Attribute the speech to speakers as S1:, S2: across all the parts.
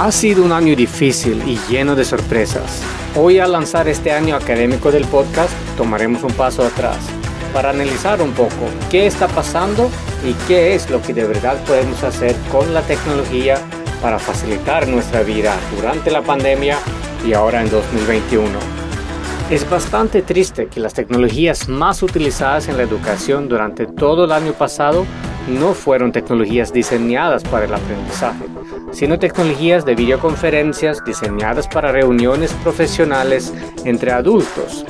S1: Ha sido un año difícil y lleno de sorpresas. Hoy al lanzar este año académico del podcast tomaremos un paso atrás para analizar un poco qué está pasando y qué es lo que de verdad podemos hacer con la tecnología para facilitar nuestra vida durante la pandemia y ahora en 2021. Es bastante triste que las tecnologías más utilizadas en la educación durante todo el año pasado no fueron tecnologías diseñadas para el aprendizaje, sino tecnologías de videoconferencias diseñadas para reuniones profesionales entre adultos.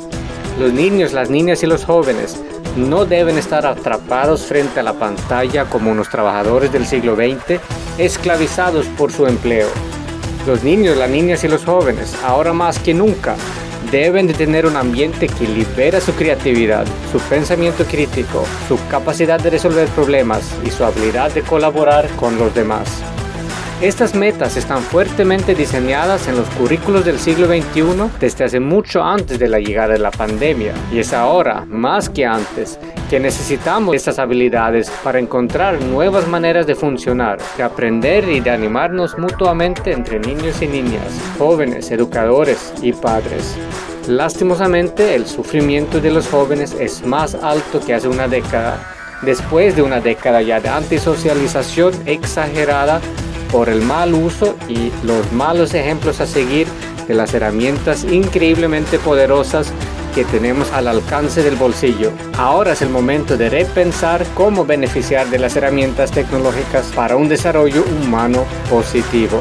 S1: Los niños, las niñas y los jóvenes no deben estar atrapados frente a la pantalla como unos trabajadores del siglo XX esclavizados por su empleo. Los niños, las niñas y los jóvenes, ahora más que nunca, deben de tener un ambiente que libera su creatividad, su pensamiento crítico, su capacidad de resolver problemas y su habilidad de colaborar con los demás. Estas metas están fuertemente diseñadas en los currículos del siglo XXI desde hace mucho antes de la llegada de la pandemia y es ahora, más que antes, que necesitamos estas habilidades para encontrar nuevas maneras de funcionar, de aprender y de animarnos mutuamente entre niños y niñas, jóvenes, educadores y padres. Lastimosamente, el sufrimiento de los jóvenes es más alto que hace una década, después de una década ya de antisocialización exagerada por el mal uso y los malos ejemplos a seguir de las herramientas increíblemente poderosas que tenemos al alcance del bolsillo. Ahora es el momento de repensar cómo beneficiar de las herramientas tecnológicas para un desarrollo humano positivo.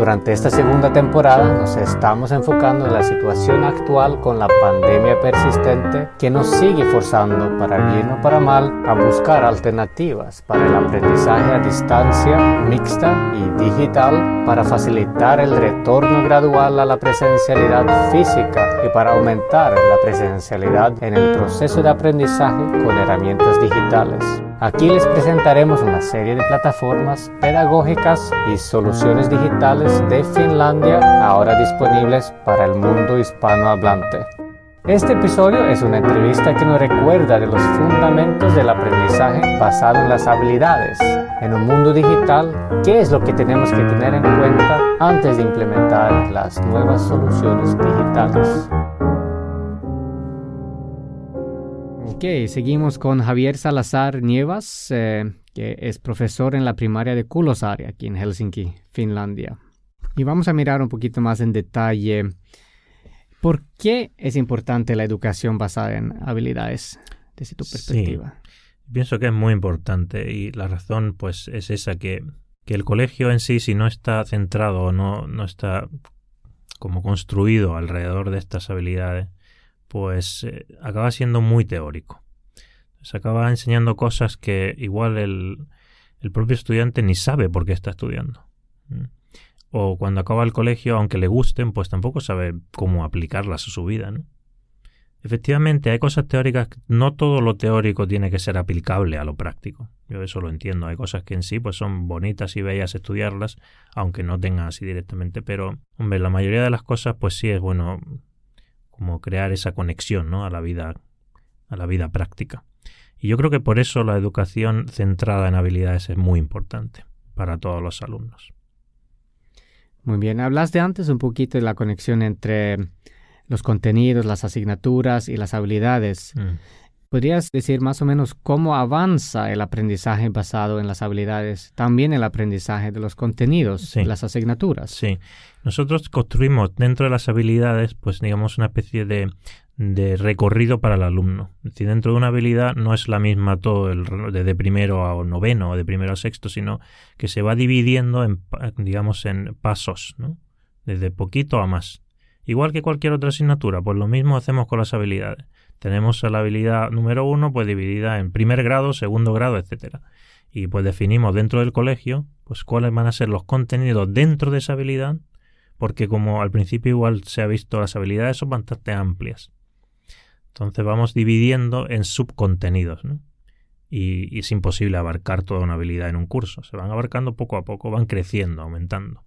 S1: Durante esta segunda temporada nos estamos enfocando en la situación actual con la pandemia persistente que nos sigue forzando, para bien o para mal, a buscar alternativas para el aprendizaje a distancia, mixta y digital para facilitar el retorno gradual a la presencialidad física y para aumentar la presencialidad en el proceso de aprendizaje con herramientas digitales. Aquí les presentaremos una serie de plataformas pedagógicas y soluciones digitales de Finlandia ahora disponibles para el mundo hispanohablante. Este episodio es una entrevista que nos recuerda de los fundamentos del aprendizaje basado en las habilidades. En un mundo digital, ¿qué es lo que tenemos que tener en cuenta antes de implementar las nuevas soluciones digitales? Ok, seguimos con Javier Salazar Nievas, eh, que es profesor en la primaria de Kulosaari, aquí en Helsinki, Finlandia. Y vamos a mirar un poquito más en detalle por qué es importante la educación basada en habilidades desde tu perspectiva.
S2: pienso que es muy importante y la razón pues es esa que, que el colegio en sí, si no está centrado o no, no está como construido alrededor de estas habilidades, pues eh, acaba siendo muy teórico. Se acaba enseñando cosas que igual el, el, propio estudiante ni sabe por qué está estudiando. O cuando acaba el colegio, aunque le gusten, pues tampoco sabe cómo aplicarlas a su vida. Efectivamente, hay cosas teóricas, no todo lo teórico tiene que ser aplicable a lo práctico. Yo eso lo entiendo. Hay cosas que en sí pues son bonitas y bellas estudiarlas, aunque no tengan así directamente. Pero, hombre, la mayoría de las cosas, pues sí es bueno como crear esa conexión ¿no? a la vida a la vida práctica. Y yo creo que por eso la educación centrada en habilidades es muy importante para todos los alumnos.
S1: Muy bien, hablaste antes un poquito de la conexión entre los contenidos, las asignaturas y las habilidades. Mm. ¿Podrías decir más o menos cómo avanza el aprendizaje basado en las habilidades, también el aprendizaje de los contenidos, las asignaturas?
S2: Sí, nosotros construimos dentro de las habilidades, pues digamos, una especie de, de recorrido para el alumno. Es decir, dentro de una habilidad no es la misma todo el, desde primero a noveno o de primero a sexto, sino que se va dividiendo en, digamos, en pasos, ¿no? Desde poquito a más. Igual que cualquier otra asignatura, pues lo mismo hacemos con las habilidades. Tenemos la habilidad número uno, pues dividida en primer grado, segundo grado, etcétera. Y pues definimos dentro del colegio, pues cuáles van a ser los contenidos dentro de esa habilidad, porque como al principio igual se ha visto las habilidades son bastante amplias. Entonces vamos dividiendo en subcontenidos, ¿no? Y, es imposible abarcar toda una habilidad en un curso. Se van abarcando poco a poco, van creciendo, aumentando.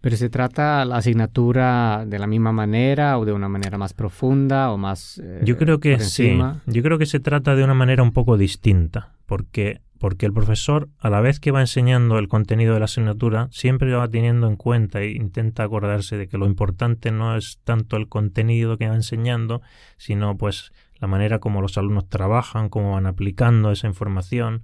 S1: Pero se trata la asignatura de la misma manera o de una manera más profunda o más...
S2: Eh, yo creo que sí. Yo creo que se trata de una manera un poco distinta, porque porque el profesor, a la vez que va enseñando el contenido de la asignatura, siempre va teniendo en cuenta e intenta acordarse de que lo importante no es tanto el contenido que va enseñando, sino pues la manera como los alumnos trabajan, cómo van aplicando esa información.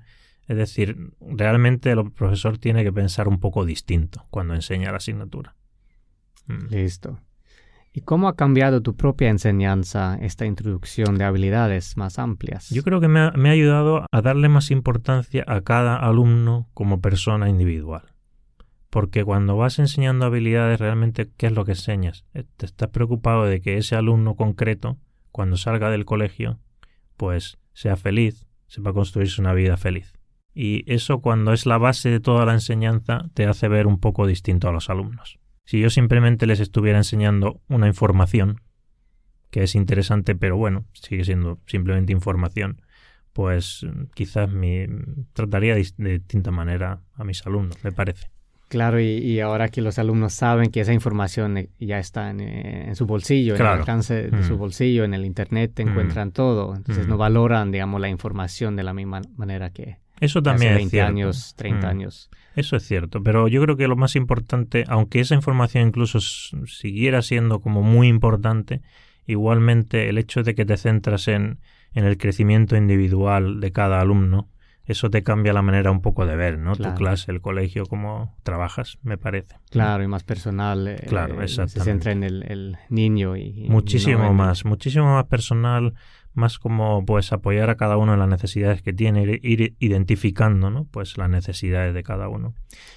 S2: Es decir, realmente el profesor tiene que pensar un poco distinto cuando enseña la asignatura.
S1: Mm. Listo. ¿Y cómo ha cambiado tu propia enseñanza esta introducción de habilidades más amplias?
S2: Yo creo que me ha, ayudado a darle más importancia a cada alumno como persona individual. Porque cuando vas enseñando habilidades, realmente, ¿qué es lo que enseñas? Eh, te estás preocupado de que ese alumno concreto, cuando salga del colegio, pues sea feliz, sepa construirse una vida feliz. Y eso, cuando es la base de toda la enseñanza, te hace ver un poco distinto a los alumnos. Si yo simplemente les estuviera enseñando una información, que es interesante, pero bueno, sigue siendo simplemente información, pues quizás me trataría de, distinta manera a mis alumnos, me parece.
S1: Claro, y, ahora que los alumnos saben que esa información eh, ya está en, eh, su bolsillo, en el alcance de su mm. bolsillo, en el Internet, mm. encuentran todo. Entonces no mm. valoran, digamos, la información de la misma manera que,
S2: eso también
S1: hace 20 años, 30 años.
S2: Eso es cierto, pero yo creo que lo más importante, aunque esa información incluso siguiera siendo como muy importante, igualmente el hecho de que te centras en, en el crecimiento individual de cada alumno, eso te cambia la manera un poco de ver, ¿no? Tu clase, el colegio, cómo trabajas, me parece.
S1: Claro, y más personal. Eh, claro, exactamente. Se centra en el, niño y...
S2: Muchísimo más, muchísimo más personal, más como pues apoyar a cada uno en las necesidades que tiene, ir identificando ¿no? pues las necesidades de cada uno.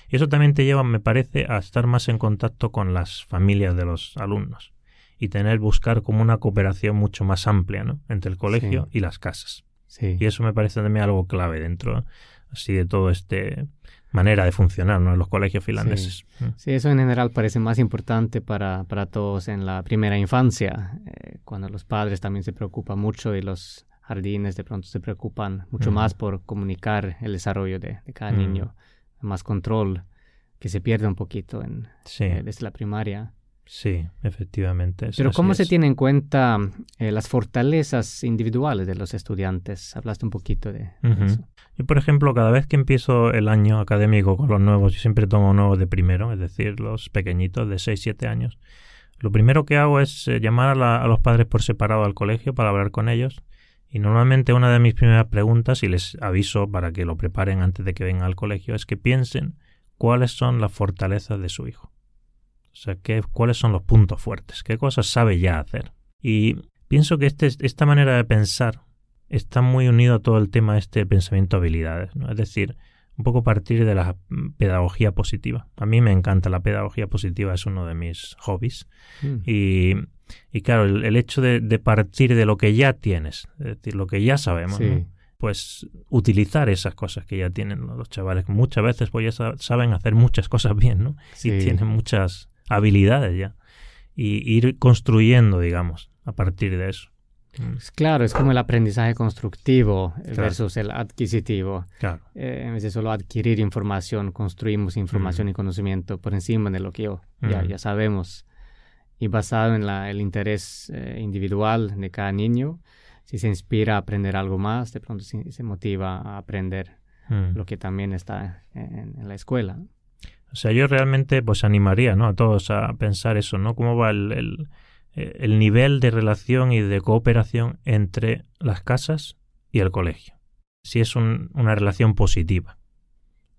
S2: Y eso también te lleva, me parece, a estar más en contacto con las familias de los alumnos y tener, buscar como una cooperación mucho más amplia ¿no? entre el colegio y las casas. Y eso me parece también algo clave dentro así de todo este manera de funcionar ¿no? en los colegios finlandeses.
S1: Mm. Sí. eso en general parece más importante para, para todos en la primera infancia, eh, cuando los padres también se preocupan mucho y los jardines de pronto se preocupan mucho mm. más por comunicar el desarrollo de, cada mm. niño, más control que se pierde un poquito en, eh, desde la primaria.
S2: Sí, efectivamente.
S1: Pero ¿cómo se tiene en cuenta eh, las fortalezas individuales de los estudiantes? Hablaste un poquito de, eso.
S2: Yo, por ejemplo, cada vez que empiezo el año académico con los nuevos, yo siempre tomo nuevos de primero, es decir, los pequeñitos de 6, 7 años. Lo primero que hago es eh, llamar a, a los padres por separado al colegio para hablar con ellos. Y normalmente una de mis primeras preguntas, y les aviso para que lo preparen antes de que vengan al colegio, es que piensen cuáles son las fortalezas de su hijo. O sea, ¿qué, ¿cuáles son los puntos fuertes? ¿Qué cosas sabe ya hacer? Y pienso que este, esta manera de pensar está muy unido a todo el tema de este pensamiento habilidades. ¿no? Es decir, un poco partir de la pedagogía positiva. A mí me encanta la pedagogía positiva, es uno de mis hobbies. Mm. Y, y, claro, el, hecho de, partir de lo que ya tienes, es decir, lo que ya sabemos, pues utilizar esas cosas que ya tienen los chavales. Muchas veces pues ya saben hacer muchas cosas bien, ¿no? Y tienen muchas habilidades ya. Y ir construyendo, digamos, a partir de eso.
S1: Pues claro, es como el aprendizaje constructivo versus el adquisitivo.
S2: Claro.
S1: Eh, en vez de solo adquirir información, construimos información mm. y conocimiento por encima de lo que yo, ya, mm. ya, sabemos. Y basado en la, el interés eh, individual de cada niño, si se inspira a aprender algo más, de pronto se, se motiva a aprender mm. lo que también está en, en la escuela.
S2: O sea, yo realmente pues animaría ¿no? a todos a pensar eso, ¿no? Cómo va el, el, nivel de relación y de cooperación entre las casas y el colegio. Si es una relación positiva.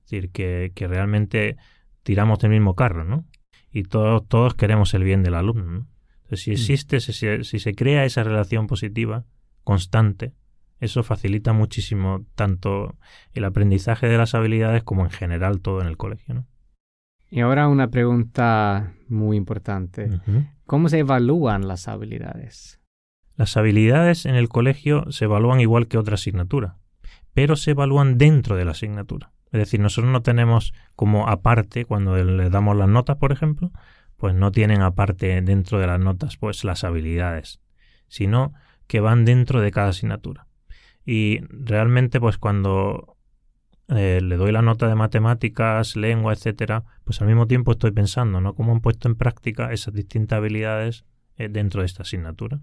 S2: Es decir, que, que, realmente tiramos del mismo carro, ¿no? Y todos, todos queremos el bien del alumno, ¿no? Entonces, si mm. existe, si, si se crea esa relación positiva, constante, eso facilita muchísimo tanto el aprendizaje de las habilidades como en general todo en el colegio, ¿no?
S1: Y ahora una pregunta muy importante. ¿Cómo se evalúan las habilidades?
S2: Las habilidades en el colegio se evalúan igual que otra asignatura, pero se evalúan dentro de la asignatura. Es decir, nosotros no tenemos como aparte, cuando le damos las notas, por ejemplo, pues no tienen aparte dentro de las notas pues las habilidades, sino que van dentro de cada asignatura. Y realmente pues cuando eh, le doy la nota de matemáticas, lengua, etcétera, pues al mismo tiempo estoy pensando, ¿no? Cómo han puesto en práctica esas distintas habilidades eh, dentro de esta asignatura.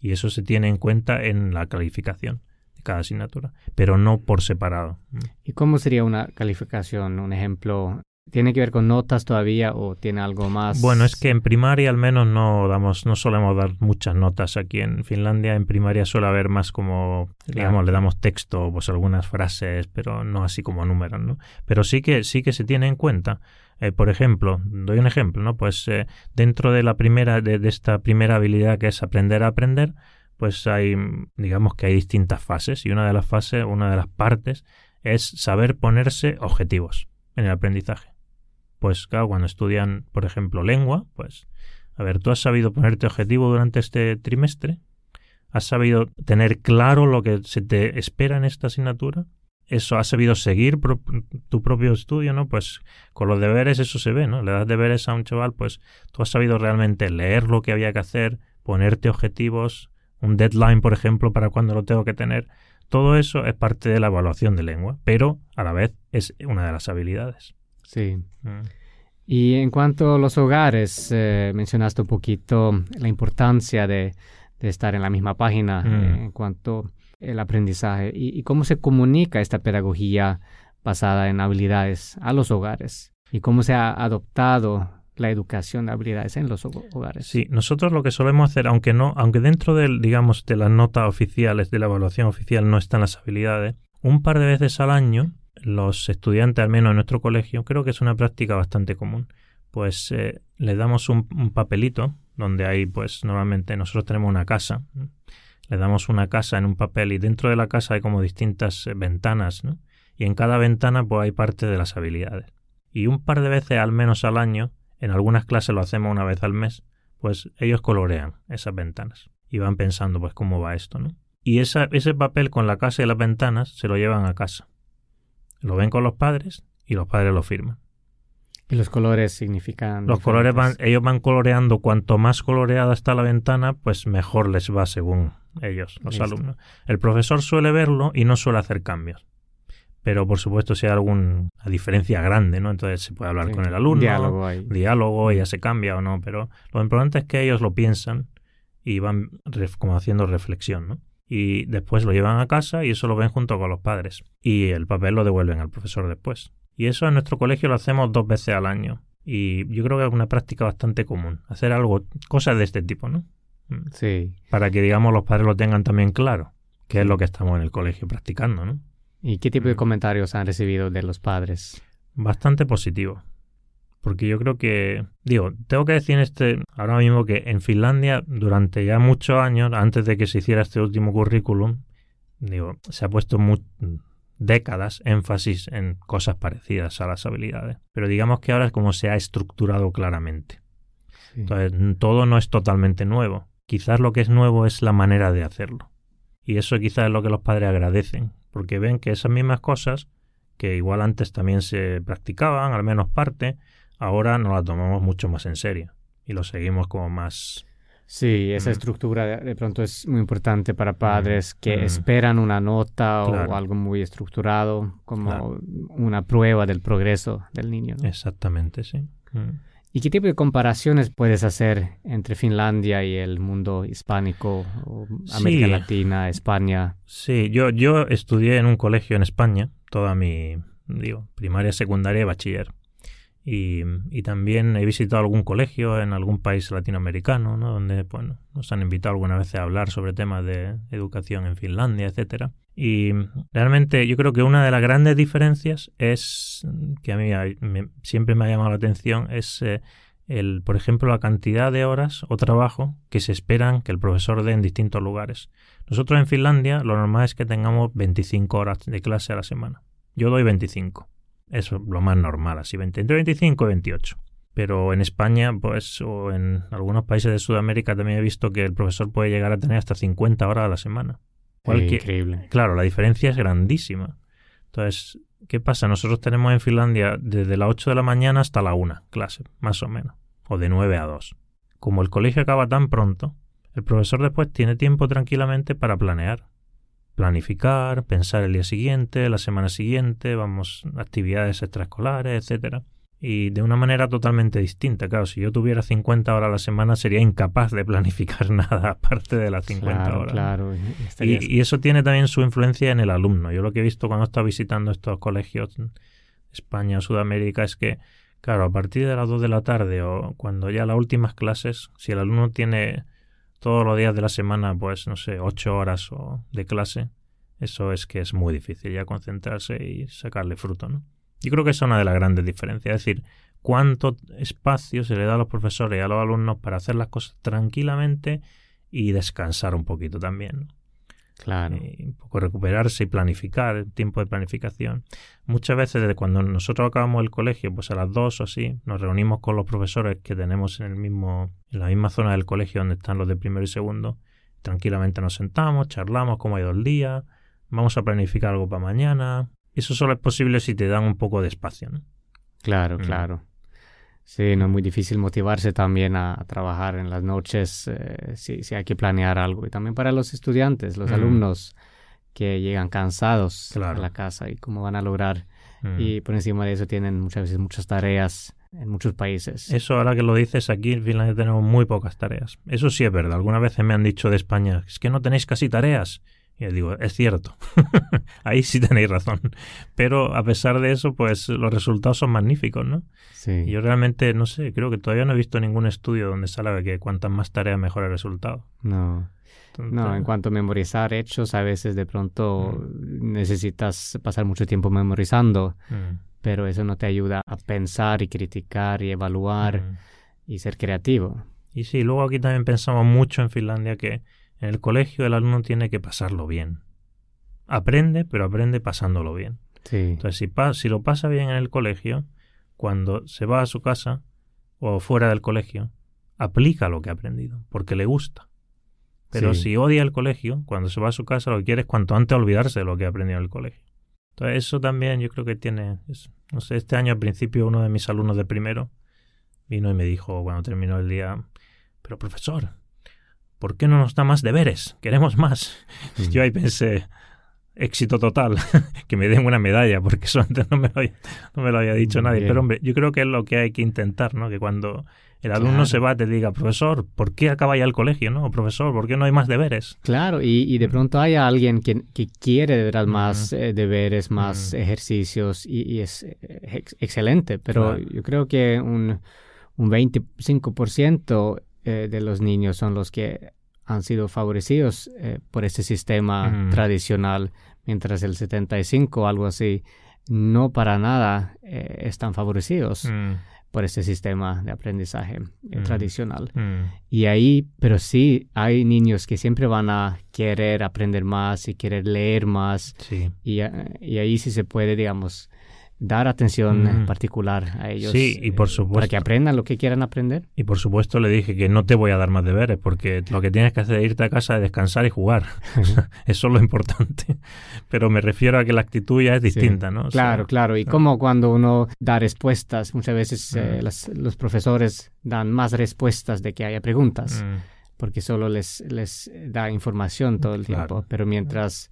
S2: Y eso se tiene en cuenta en la calificación de cada asignatura, pero no por separado.
S1: ¿Y cómo sería una calificación? Un ejemplo, ¿Tiene que ver con notas todavía o tiene algo más?
S2: Bueno, es que en primaria al menos no damos, no solemos dar muchas notas aquí en Finlandia. En primaria suele haber más como, digamos, le damos texto, pues algunas frases, pero no así como números, ¿no? Pero sí que, sí que se tiene en cuenta. Eh, por ejemplo, doy un ejemplo, ¿no? Pues eh, dentro de la primera, de, de esta primera habilidad que es aprender a aprender, pues hay, digamos que hay distintas fases y una de las fases, una de las partes es saber ponerse objetivos en el aprendizaje pues claro, cuando estudian, por ejemplo, lengua, pues, a ver, tú has sabido ponerte objetivo durante este trimestre, has sabido tener claro lo que se te espera en esta asignatura, eso has sabido seguir tu propio estudio, ¿no? Pues con los deberes eso se ve, ¿no? Le das deberes a un chaval, pues tú has sabido realmente leer lo que había que hacer, ponerte objetivos, un deadline, por ejemplo, para cuando lo tengo que tener. Todo eso es parte de la evaluación de lengua, pero a la vez es una de las habilidades.
S1: Sí. Mm. Y en cuanto a los hogares, eh, mencionaste un poquito la importancia de, estar en la misma página mm. eh, en cuanto al aprendizaje y, cómo se comunica esta pedagogía basada en habilidades a los hogares y cómo se ha adoptado la educación de habilidades en los hogares.
S2: Sí, nosotros lo que solemos hacer, aunque no, aunque dentro del, digamos, de las notas oficiales, de la evaluación oficial no están las habilidades, un par de veces al año los estudiantes, al menos en nuestro colegio, creo que es una práctica bastante común. Pues eh, les damos un, papelito donde hay, pues normalmente nosotros tenemos una casa, le damos una casa en un papel y dentro de la casa hay como distintas eh, ventanas, ¿no? Y en cada ventana pues hay parte de las habilidades. Y un par de veces al menos al año, en algunas clases lo hacemos una vez al mes, pues ellos colorean esas ventanas y van pensando pues cómo va esto, ¿no? Y esa, ese papel con la casa y las ventanas se lo llevan a casa lo ven con los padres y los padres lo firman.
S1: ¿Y los colores significan?
S2: Los colores van, ellos van coloreando, cuanto más coloreada está la ventana, pues mejor les va según ellos, los alumnos. El profesor suele verlo y no suele hacer cambios. Pero por supuesto si hay alguna diferencia grande, ¿no? Entonces se puede hablar con el alumno,
S1: diálogo, ahí.
S2: diálogo, ya se cambia o no, pero lo importante es que ellos lo piensan y van como haciendo reflexión, ¿no? Y después lo llevan a casa y eso lo ven junto con los padres y el papel lo devuelven al profesor después. Y eso en nuestro colegio lo hacemos dos veces al año y yo creo que es una práctica bastante común, hacer algo, cosas de este tipo, ¿no?
S1: Mm. Sí.
S2: Para que, digamos, los padres lo tengan también claro, que es lo que estamos en el colegio practicando, ¿no?
S1: ¿Y qué tipo de mm. comentarios han recibido de los padres?
S2: Bastante positivo. Porque yo creo que, digo, tengo que decir este, ahora mismo que en Finlandia, durante ya muchos años, antes de que se hiciera este último currículum, digo, se ha puesto décadas énfasis en cosas parecidas a las habilidades. Pero digamos que ahora es como se ha estructurado claramente. Entonces, todo no es totalmente nuevo. Quizás lo que es nuevo es la manera de hacerlo. Y eso quizás es lo que los padres agradecen, porque ven que esas mismas cosas, que igual antes también se practicaban, al menos parte, ahora nos la tomamos mucho más en serio y lo seguimos como más...
S1: Sí, esa mm. estructura de, pronto es muy importante para padres mm, que mm. esperan una nota o algo muy estructurado como una prueba del progreso del niño.
S2: Exactamente, sí.
S1: ¿Y qué tipo de comparaciones puedes hacer entre Finlandia y el mundo hispánico, o América Latina, España?
S2: Sí, yo, yo estudié en un colegio en España, toda mi digo, primaria, secundaria y bachiller. Y, también he visitado algún colegio en algún país latinoamericano, ¿no? donde bueno, nos han invitado alguna vez a hablar sobre temas de educación en Finlandia, etcétera. Y realmente yo creo que una de las grandes diferencias es, que a mí siempre me ha llamado la atención, es eh, el, por ejemplo, la cantidad de horas o trabajo que se esperan que el profesor dé en distintos lugares. Nosotros en Finlandia lo normal es que tengamos 25 horas de clase a la semana. Yo doy 25. Es lo más normal, así, entre 25 y 28. Pero en España, pues, o en algunos países de Sudamérica también he visto que el profesor puede llegar a tener hasta 50 horas a la semana.
S1: increíble.
S2: Claro, la diferencia es grandísima. Entonces, ¿qué pasa? Nosotros tenemos en Finlandia desde las 8 de la mañana hasta la 1 clase, más o menos. o de 9 a 2. Como el colegio acaba tan pronto, el profesor después tiene tiempo tranquilamente para planear. Planificar, pensar el día siguiente, la semana siguiente, vamos, actividades extraescolares, etcétera y de una manera totalmente distinta. Claro, si yo tuviera 50 horas a la semana sería incapaz de planificar nada aparte de las 50 horas.
S1: Claro,
S2: y, y, eso tiene también su influencia en el alumno. Yo lo que he visto cuando he estado visitando estos colegios en España o Sudamérica es que, claro, a partir de las 2 de la tarde o cuando ya las últimas clases, si el alumno tiene todos los días de la semana, pues no sé, 8 horas o de clase, eso es que es muy difícil ya concentrarse y sacarle fruto, ¿no? Yo creo que es una de las grandes diferencias, es decir, cuánto espacio se le da a los profesores y a los alumnos para hacer las cosas tranquilamente y descansar un poquito también.
S1: Claro.
S2: Y un poco recuperarse y planificar, el tiempo de planificación. Muchas veces desde cuando nosotros acabamos el colegio, pues a las dos o así, nos reunimos con los profesores que tenemos en el mismo, en la misma zona del colegio donde están los de primero y segundo. Tranquilamente nos sentamos, charlamos cómo ha ido el día, vamos a planificar algo para mañana, eso solo es posible si te dan un poco de espacio, ¿no?
S1: Claro, mm. claro. Sí, no es muy difícil motivarse también a, trabajar en las noches eh, si, hay que planear algo. Y también para los estudiantes, los mm. alumnos que llegan cansados a la casa y cómo van a lograr. Mm. Y por encima de eso tienen muchas veces muchas tareas en muchos países.
S2: Eso ahora que lo dices, aquí en Finlandia tenemos muy pocas tareas. Eso sí es verdad. Algunas veces me han dicho de España, es que no tenéis casi tareas. Y digo, es cierto, ahí sí tenéis razón. Pero a pesar de eso, pues los resultados son magníficos, ¿no?
S1: Sí.
S2: yo realmente, no sé, creo que todavía no he visto ningún estudio donde salga que cuantas más tareas mejor el resultado.
S1: No. no, en cuanto a memorizar hechos, a veces de pronto mm. necesitas pasar mucho tiempo memorizando, mm. pero eso no te ayuda a pensar y criticar y evaluar mm. y ser creativo.
S2: Y sí, luego aquí también pensamos mucho en Finlandia que en el colegio el alumno tiene que pasarlo bien. Aprende, pero aprende pasándolo bien. Entonces, si, si lo pasa bien en el colegio, cuando se va a su casa o fuera del colegio, aplica lo que ha aprendido, porque le gusta. Pero si odia el colegio, cuando se va a su casa, lo que quiere es cuanto antes olvidarse de lo que ha aprendido en el colegio. Entonces, eso también yo creo que tiene. no sé, este año al principio uno de mis alumnos de primero vino y me dijo, cuando terminó el día, pero profesor, ¿por qué no nos da más deberes? Queremos más. Mm. Yo ahí pensé, éxito total, que me den una medalla, porque eso antes no me lo había, no me lo había dicho nadie. Pero hombre, yo creo que es lo que hay que intentar, ¿no? Que cuando el alumno se va te diga, profesor, ¿por qué acaba ya el colegio, no? Profesor, ¿por qué no hay más deberes?
S1: Claro, y, de mm. pronto hay alguien que, quiere de verdad más eh, deberes, más ejercicios, y, es eh, excelente, pero yo creo que un, un 25% eh, de los niños son los que han sido favorecidos eh, por este sistema tradicional, mientras el 75 o algo así no para nada eh, están favorecidos mm. por este sistema de aprendizaje mm. tradicional. Mm. Y ahí, pero sí, hay niños que siempre van a querer aprender más y querer leer más. Y, y ahí sí se puede, digamos, dar atención particular a ellos.
S2: Sí, y por supuesto.
S1: Para que aprendan lo que quieran aprender.
S2: Y por supuesto le dije que no te voy a dar más deberes, porque lo que tienes que hacer es irte a casa, descansar y jugar. Eso es lo importante. Pero me refiero a que la actitud ya es distinta, ¿no?
S1: claro, claro. Y como cuando uno da respuestas, muchas veces eh, los profesores dan más respuestas de que haya preguntas, porque solo les, les da información todo el tiempo. Pero mientras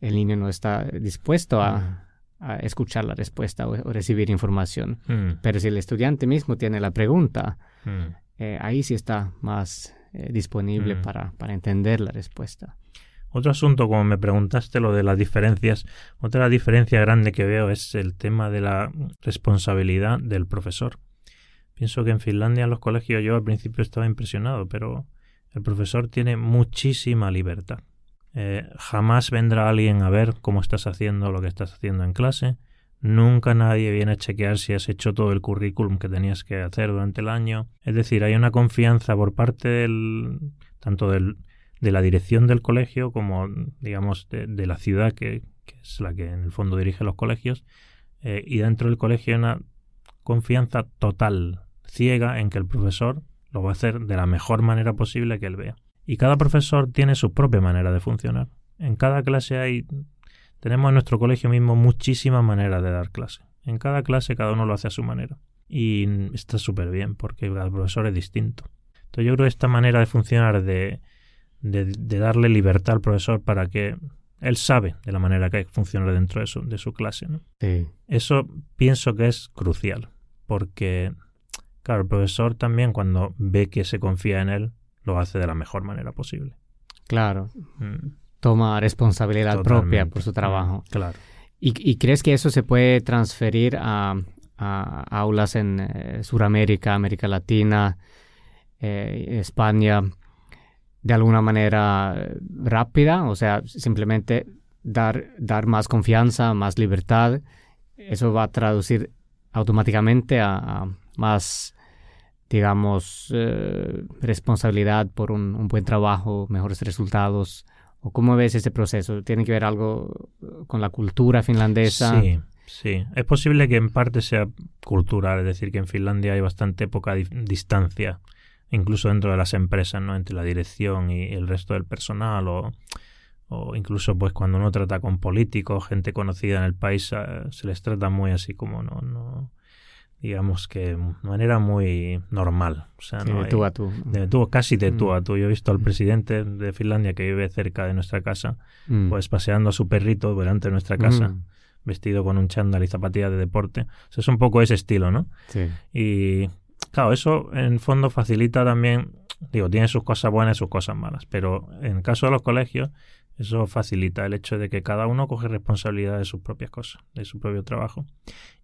S1: el niño no está dispuesto a a escuchar la respuesta o, recibir información. Mm. Pero si el estudiante mismo tiene la pregunta, mm. eh, ahí sí está más eh, disponible mm. para, para entender la respuesta.
S2: Otro asunto, como me preguntaste, lo de las diferencias, otra diferencia grande que veo es el tema de la responsabilidad del profesor. Pienso que en Finlandia, en los colegios, yo al principio estaba impresionado, pero el profesor tiene muchísima libertad. Eh, jamás vendrá alguien a ver cómo estás haciendo lo que estás haciendo en clase. Nunca nadie viene a chequear si has hecho todo el currículum que tenías que hacer durante el año. Es decir, hay una confianza por parte del, tanto de la dirección del colegio como, digamos, de, la ciudad que, es la que en el fondo dirige los colegios. Eh, y dentro del colegio hay una confianza total, ciega, en que el profesor lo va a hacer de la mejor manera posible que él vea. Y cada profesor tiene su propia manera de funcionar. En cada clase hay, tenemos en nuestro colegio mismo muchísimas maneras de dar clase. En cada clase cada uno lo hace a su manera. y está súper bien porque cada profesor es distinto. Entonces yo creo que esta manera de funcionar, de, de, darle libertad al profesor para que él sabe de la manera que hay que funcionar dentro de su, de su clase. ¿no? Eso pienso que es crucial porque, claro, el profesor también cuando ve que se confía en él, lo hace de la mejor manera posible.
S1: Claro. Mm. Toma responsabilidad propia por su trabajo.
S2: claro.
S1: ¿Y, crees que eso se puede transferir a, aulas en eh, Sudamérica, América Latina, eh, España, de alguna manera rápida? O sea, simplemente dar, dar más confianza, más libertad. Eso va a traducir automáticamente a, más, digamos, eh, responsabilidad por un, buen trabajo, mejores resultados ¿O cómo ves ese proceso? ¿Tiene que ver algo con la cultura finlandesa?
S2: Sí, sí. Es posible que en parte sea cultural, es decir, que en Finlandia hay bastante poca distancia, incluso dentro de las empresas, ¿no? Entre la dirección y el resto del personal o, o incluso pues cuando uno trata con políticos, gente conocida en el país, eh, se les trata muy así como no, no digamos que de manera muy normal. O sea,
S1: de tú a tú.
S2: De tú, casi de tú mm. a tú. Yo he visto al mm. presidente de Finlandia que vive cerca de nuestra casa, mm. pues paseando a su perrito delante de nuestra casa, vestido con un chándal y zapatillas de deporte. O sea, es un poco ese estilo, ¿no?
S1: Sí.
S2: Y claro, eso en fondo facilita también, digo, tiene sus cosas buenas y sus cosas malas, pero en el caso de los colegios, eso facilita el hecho de que cada uno coge responsabilidad de sus propias cosas, de su propio trabajo.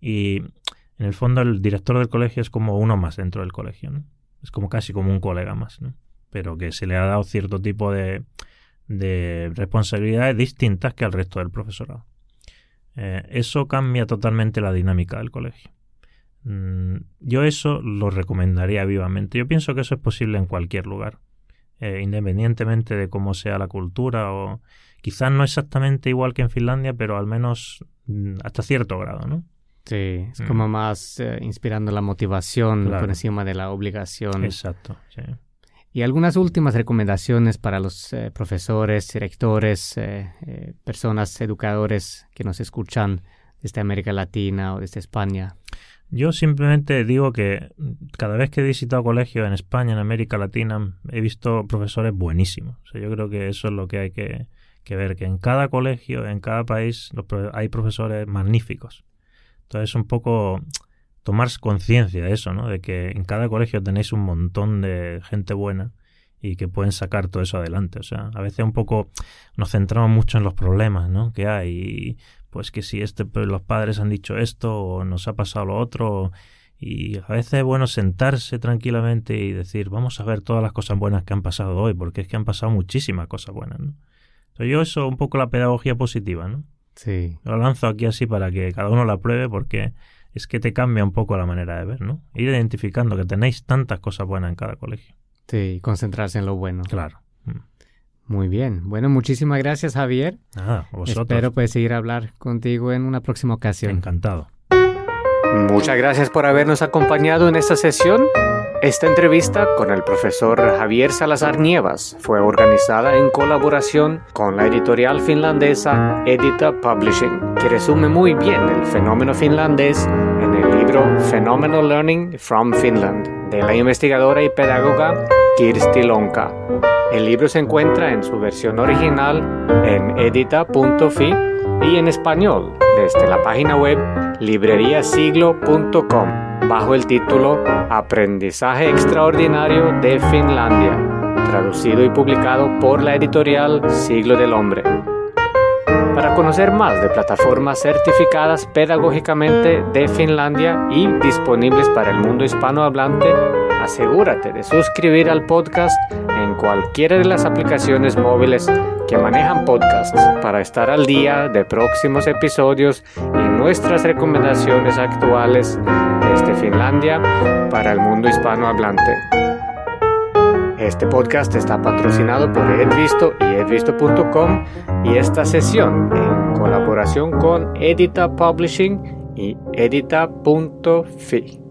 S2: Y en el fondo el director del colegio es como uno más dentro del colegio, ¿no? Es como casi como un colega más, ¿no? Pero que se le ha dado cierto tipo de, de responsabilidades distintas que al resto del profesorado. Eh, eso cambia totalmente la dinámica del colegio. Mm, yo eso lo recomendaría vivamente. Yo pienso que eso es posible en cualquier lugar, eh, independientemente de cómo sea la cultura o quizás no exactamente igual que en Finlandia, pero al menos mm, hasta cierto grado, ¿no?
S1: Sí, es como más eh, inspirando la motivación por encima de la obligación.
S2: Exacto, sí.
S1: Y algunas últimas recomendaciones para los eh, profesores, directores, eh, personas, educadores que nos escuchan desde América Latina o desde España.
S2: Yo simplemente digo que cada vez que he visitado colegios en España, en América Latina, he visto profesores buenísimos. O sea, yo creo que eso es lo que hay que, que ver, que en cada colegio, en cada país, hay profesores magníficos. Entonces, un poco tomar conciencia de eso, ¿no? De que en cada colegio tenéis un montón de gente buena y que pueden sacar todo eso adelante. O sea, a veces un poco nos centramos mucho en los problemas, ¿no? Que hay, pues que si este, pues, los padres han dicho esto o nos ha pasado lo otro. Y a veces es bueno sentarse tranquilamente y decir, vamos a ver todas las cosas buenas que han pasado hoy, porque es que han pasado muchísimas cosas buenas, ¿no? Entonces yo eso un poco la pedagogía positiva, ¿no?
S1: Sí.
S2: Lo lanzo aquí así para que cada uno la pruebe porque es que te cambia un poco la manera de ver, ¿no? Ir identificando que tenéis tantas cosas buenas en cada colegio.
S1: Sí, concentrarse en lo bueno.
S2: Claro. Mm.
S1: Muy bien. Bueno, muchísimas gracias, Javier.
S2: Ah, vosotros.
S1: Espero pues seguir a hablar contigo en una próxima ocasión.
S2: Encantado.
S1: Muchas gracias por habernos acompañado en esta sesión. Esta entrevista con el profesor Javier Salazar Nievas fue organizada en colaboración con la editorial finlandesa Edita Publishing, que resume muy bien el fenómeno finlandés en el libro Phenomenal Learning from Finland de la investigadora y pedagoga Kirsti Lonka. El libro se encuentra en su versión original en edita.fi y en español desde la página web libreriasiglo.com bajo el título Aprendizaje Extraordinario de Finlandia, traducido y publicado por la editorial Siglo del Hombre. Para conocer más de plataformas certificadas pedagógicamente de Finlandia y disponibles para el mundo hispanohablante, asegúrate de suscribir al podcast en cualquiera de las aplicaciones móviles que manejan podcasts para estar al día de próximos episodios y nuestras recomendaciones actuales desde Finlandia para el mundo hispanohablante. Este podcast está patrocinado por Edvisto y edvisto.com y esta sesión en colaboración con Edita Publishing y edita.fi.